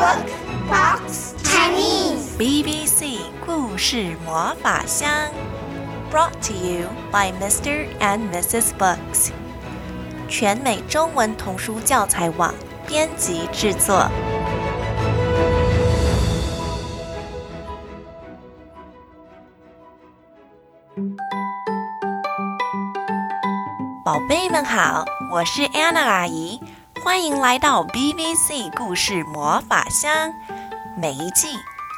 Book Box Chinese BBC 故事魔法箱，Brought to you by Mr. and Mrs. Books，全美中文童书教材网编辑制作。宝贝们好，我是 Anna 阿姨，欢迎来到 BBC 故事魔法箱。每一季，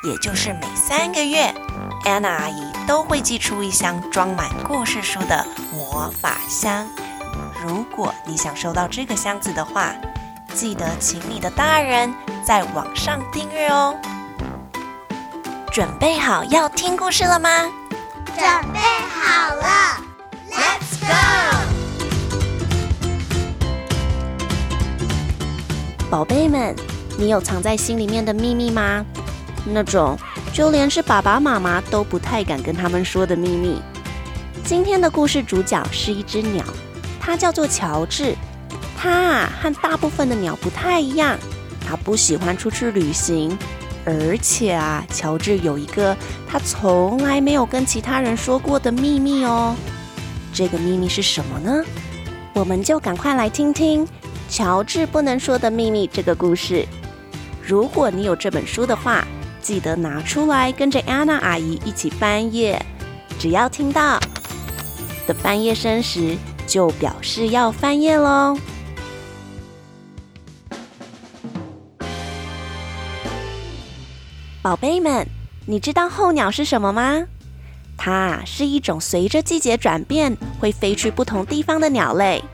也就是每三个月，Anna 阿姨都会寄出一箱装满故事书的魔法箱。如果你想收到这个箱子的话，记得请你的大人在网上订阅哦。准备好要听故事了吗？准备好了，Let's go！宝贝们，你有藏在心里面的秘密吗？那种就连是爸爸妈妈都不太敢跟他们说的秘密。今天的故事主角是一只鸟，它叫做乔治。它啊和大部分的鸟不太一样，它不喜欢出去旅行，而且啊，乔治有一个他从来没有跟其他人说过的秘密哦。这个秘密是什么呢？我们就赶快来听听。乔治不能说的秘密这个故事，如果你有这本书的话，记得拿出来跟着安娜阿姨一起翻页。只要听到的翻页声时，就表示要翻页喽。宝贝们，你知道候鸟是什么吗？它是一种随着季节转变会飞去不同地方的鸟类。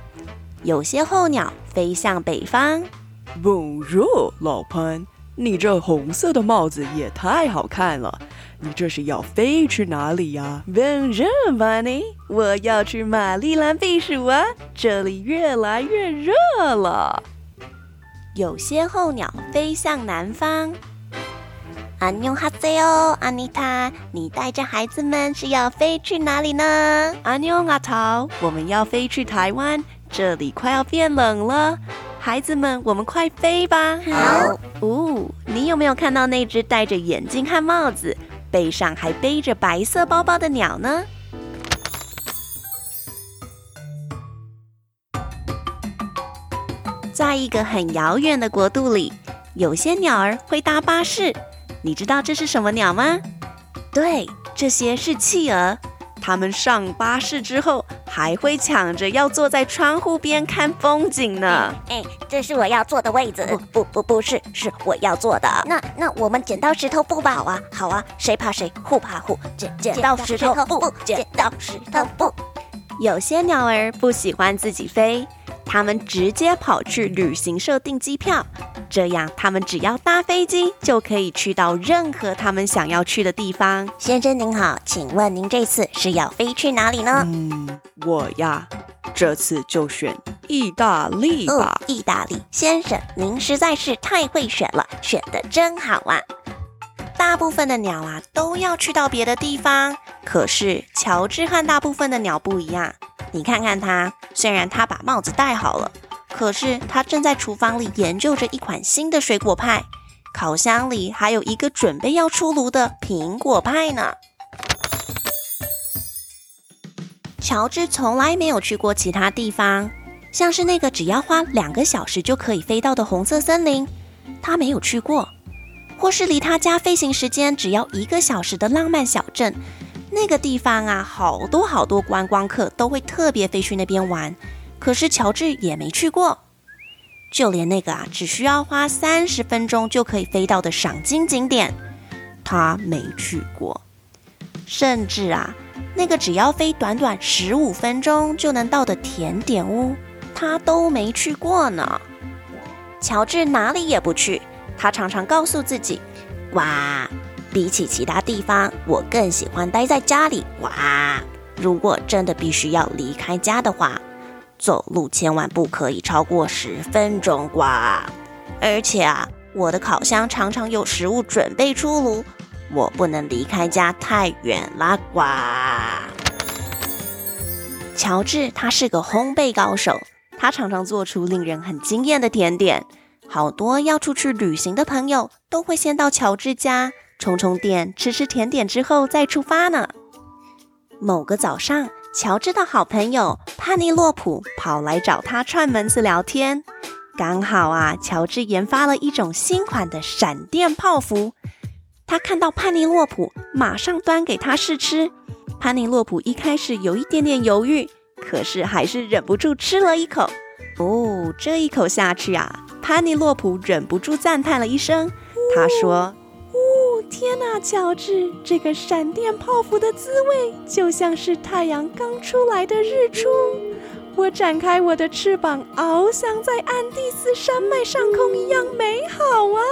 有些候鸟飞向北方。不热，老潘，你这红色的帽子也太好看了。你这是要飞去哪里呀？不热，妈尼，我要去马里兰避暑啊，这里越来越热了。有些候鸟飞向南方。阿妞哈塞哦，阿妮塔，你带着孩子们是要飞去哪里呢？阿妞阿桃，我们要飞去台湾。这里快要变冷了，孩子们，我们快飞吧！好。哦，你有没有看到那只戴着眼镜和帽子，背上还背着白色包包的鸟呢？在一个很遥远的国度里，有些鸟儿会搭巴士。你知道这是什么鸟吗？对，这些是企鹅。它们上巴士之后，还会抢着要坐在窗户边看风景呢。哎，这是我要坐的位置。不不不，不是，是我要坐的。那那我们剪刀石头布吧。好啊好啊，谁怕谁，互怕互。剪剪刀石头布，剪刀石头布。有些鸟儿不喜欢自己飞，它们直接跑去旅行社订机票。这样，他们只要搭飞机就可以去到任何他们想要去的地方。先生您好，请问您这次是要飞去哪里呢？嗯，我呀，这次就选意大利吧。哦，意大利，先生，您实在是太会选了，选得真好啊！大部分的鸟啊都要去到别的地方，可是乔治和大部分的鸟不一样。你看看他，虽然他把帽子戴好了。可是他正在厨房里研究着一款新的水果派，烤箱里还有一个准备要出炉的苹果派呢。乔治从来没有去过其他地方，像是那个只要花两个小时就可以飞到的红色森林，他没有去过；或是离他家飞行时间只要一个小时的浪漫小镇，那个地方啊，好多好多观光客都会特别飞去那边玩。可是乔治也没去过，就连那个啊，只需要花三十分钟就可以飞到的赏金景点，他没去过。甚至啊，那个只要飞短短十五分钟就能到的甜点屋，他都没去过呢。乔治哪里也不去，他常常告诉自己：“哇，比起其他地方，我更喜欢待在家里。哇，如果真的必须要离开家的话。”走路千万不可以超过十分钟呱！而且啊，我的烤箱常常有食物准备出炉，我不能离开家太远啦呱！乔治他是个烘焙高手，他常常做出令人很惊艳的甜点，好多要出去旅行的朋友都会先到乔治家充充电、吃吃甜点之后再出发呢。某个早上，乔治的好朋友潘尼洛普跑来找他串门子聊天。刚好啊，乔治研发了一种新款的闪电泡芙。他看到潘尼洛普，马上端给他试吃。潘尼洛普一开始有一点点犹豫，可是还是忍不住吃了一口。哦，这一口下去啊，潘尼洛普忍不住赞叹了一声。他说：“，天哪，乔治，这个闪电泡芙的滋味就像是太阳刚出来的日出。我展开我的翅膀，翱翔在安第斯山脉上空一样美好啊！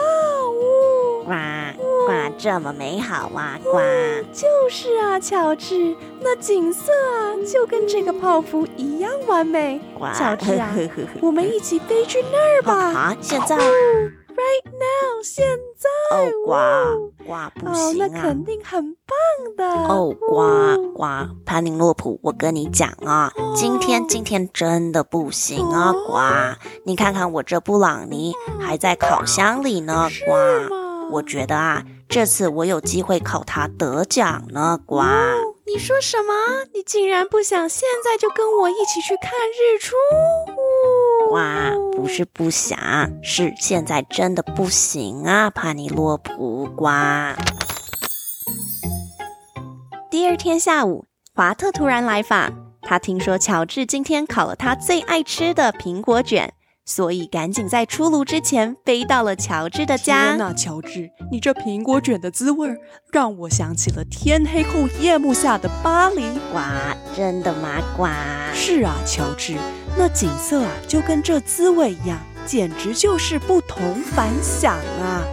哦，哇哇，这么美好啊！哇，就是啊，乔治，那景色啊，就跟这个泡芙一样完美。哇乔治啊，我们一起飞去那儿吧！啊，现在。Right now，现在哦，呱呱不行啊！那肯定很棒的哦，呱呱，潘尼洛普，我跟你讲啊，今天今天真的不行啊，呱！你看看我这布朗尼还在烤箱里呢，呱！我觉得啊，这次我有机会靠它得奖呢，呱！你说什么？你竟然不想现在就跟我一起去看日出？哇，不是不想，是现在真的不行啊，潘尼洛普瓜。第二天下午，华特突然来访，他听说乔治今天烤了他最爱吃的苹果卷。所以赶紧在出炉之前飞到了乔治的家。天哪，乔治，你这苹果卷的滋味让我想起了天黑后夜幕下的巴黎。呱，真的吗？呱，是啊，乔治，那景色啊就跟这滋味一样，简直就是不同凡响啊！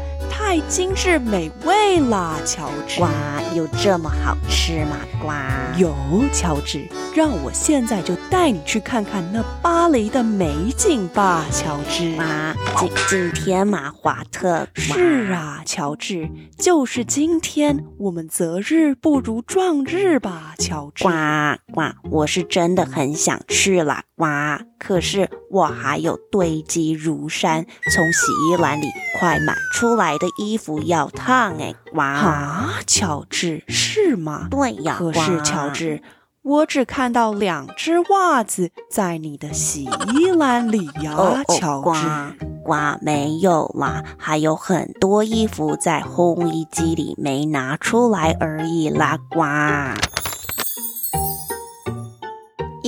太精致美味了，乔治。哇，有这么好吃吗？呱，有，乔治，让我现在就带你去看看那巴黎的美景吧，乔治。啊，今今天嘛，华特。是啊，乔治，就是今天，我们择日不如撞日吧，乔治。呱呱，我是真的很想去了，呱，可是我还有堆积如山从洗衣篮里快满出来的衣服要烫哎，哇啊，乔治是吗？对呀，可是乔治，我只看到两只袜子在你的洗衣篮里呀，哦哦、乔治。哇，没有啦，还有很多衣服在烘衣机里没拿出来而已啦，呱。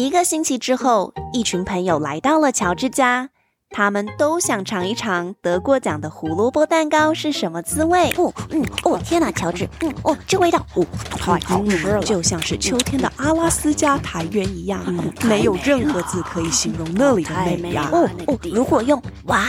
一个星期之后，一群朋友来到了乔治家。他们都想尝一尝得过奖的胡萝卜蛋糕是什么滋味。哦，嗯，哦，天哪，乔治，嗯，哦，这味道，哦，太好吃了，就像是秋天的阿拉斯加苔原一样，嗯，没有任何字可以形容那里的美呀。哦哦，如果用哇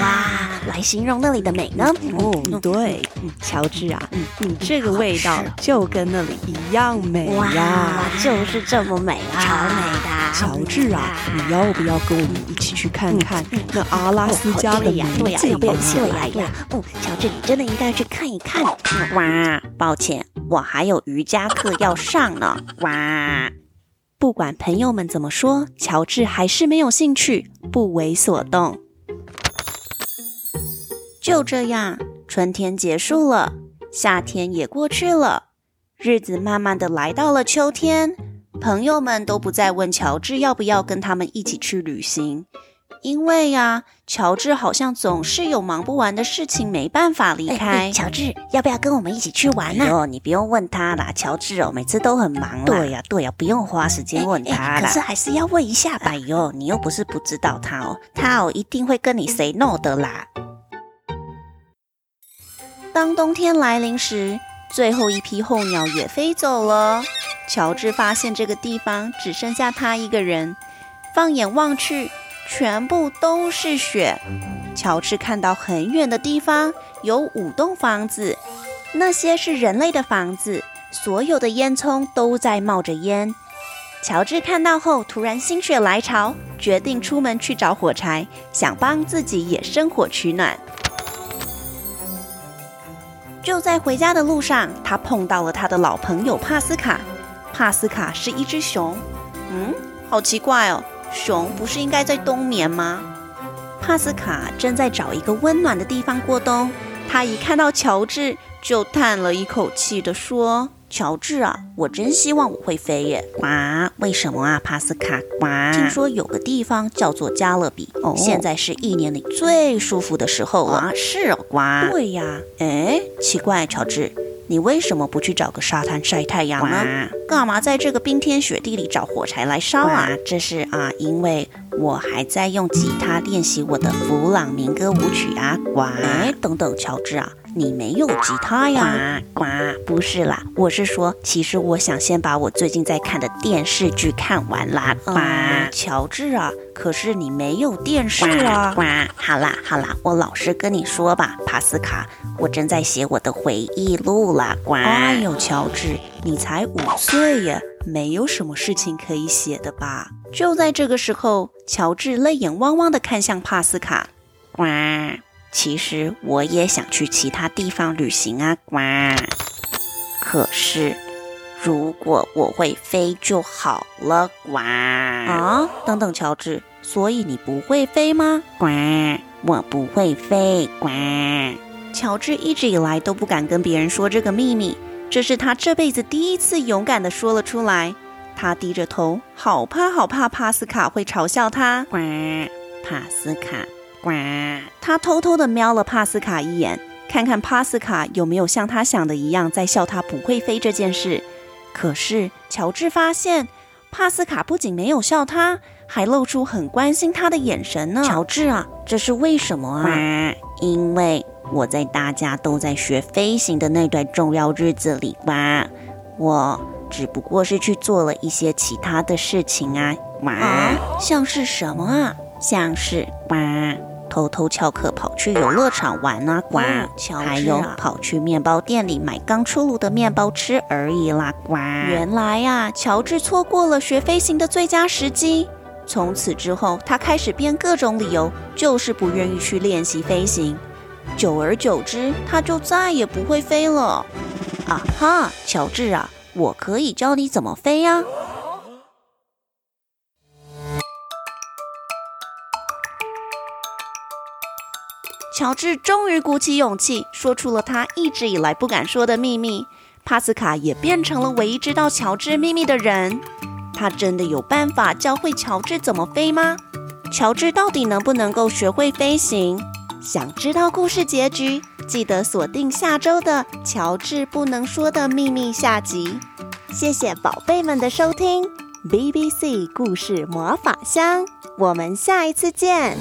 哇来形容那里的美呢？哦，对，乔治啊，你这个味道就跟那里一样美呀，就是这么美啊，超美的。乔治啊，你要不要跟我们一起去看看？那阿拉斯加的美景，对呀，对呀，哦，乔治，你真的应该去看一看。哇，抱歉，我还有瑜伽课要上呢。哇，不管朋友们怎么说，乔治还是没有兴趣，不为所动。就这样，春天结束了，夏天也过去了，日子慢慢的来到了秋天。朋友们都不再问乔治要不要跟他们一起去旅行。因为呀、啊，乔治好像总是有忙不完的事情，没办法离开。哎哎、乔治，要不要跟我们一起去玩呢、啊？哦，你不用问他啦，乔治哦，每次都很忙。对呀，对呀，不用花时间问他啦。可是还是要问一下吧。哎呦，你又不是不知道他哦，他哦一定会跟你 say no 的啦。当冬天来临时，最后一批候鸟也飞走了。乔治发现这个地方只剩下他一个人，放眼望去。全部都是雪。乔治看到很远的地方有五栋房子，那些是人类的房子，所有的烟囱都在冒着烟。乔治看到后，突然心血来潮，决定出门去找火柴，想帮自己也生火取暖。就在回家的路上，他碰到了他的老朋友帕斯卡。帕斯卡是一只熊，嗯，好奇怪哦。熊不是应该在冬眠吗？帕斯卡正在找一个温暖的地方过冬。他一看到乔治，就叹了一口气地说：“乔治啊，我真希望我会飞耶！”呱，为什么啊，帕斯卡？呱，听说有个地方叫做加勒比，哦，现在是一年里最舒服的时候了。啊，是哦，呱。对呀，哎，奇怪，乔治。你为什么不去找个沙滩晒太阳呢？干嘛在这个冰天雪地里找火柴来烧啊？这是啊，因为我还在用吉他练习我的弗朗明哥舞曲啊。呱，哎，等等，乔治啊，你没有吉他呀？呱，呱，不是啦，我是说，其实我想先把我最近在看的电视剧看完啦。呱，嗯，乔治啊，可是你没有电视啊。呱，好啦好啦，我老实跟你说吧，帕斯卡。我正在写我的回忆录啦，呱！哎呦，乔治，你才五岁耶，没有什么事情可以写的吧？就在这个时候，乔治泪眼汪汪地看向帕斯卡，呱！其实我也想去其他地方旅行啊，呱！可是如果我会飞就好了，呱！啊，等等，乔治，所以你不会飞吗？呱！我不会飞，呱！乔治一直以来都不敢跟别人说这个秘密，这是他这辈子第一次勇敢的说了出来。他低着头，好怕好怕帕斯卡会嘲笑他。呱，帕斯卡，呱。他偷偷地瞄了帕斯卡一眼，看看帕斯卡有没有像他想的一样在笑他不会飞这件事。可是乔治发现，帕斯卡不仅没有笑他，还露出很关心他的眼神呢。乔治啊，这是为什么啊？因为。我在大家都在学飞行的那段重要日子里吧，我只不过是去做了一些其他的事情啊，哇，啊，像是什么啊？像是哇，偷偷翘课跑去游乐场玩啊，哇，哦，还有跑去面包店里买刚出炉的面包吃而已啦，哇，原来呀，乔治错过了学飞行的最佳时机。从此之后，他开始编各种理由，就是不愿意去练习飞行。久而久之，他就再也不会飞了。啊哈，乔治啊，我可以教你怎么飞呀！乔治终于鼓起勇气，说出了他一直以来不敢说的秘密。帕斯卡也变成了唯一知道乔治秘密的人。他真的有办法教会乔治怎么飞吗？乔治到底能不能够学会飞行？想知道故事结局，记得锁定下周的《乔治不能说的秘密》下集。谢谢宝贝们的收听，BBC 故事魔法箱，我们下一次见。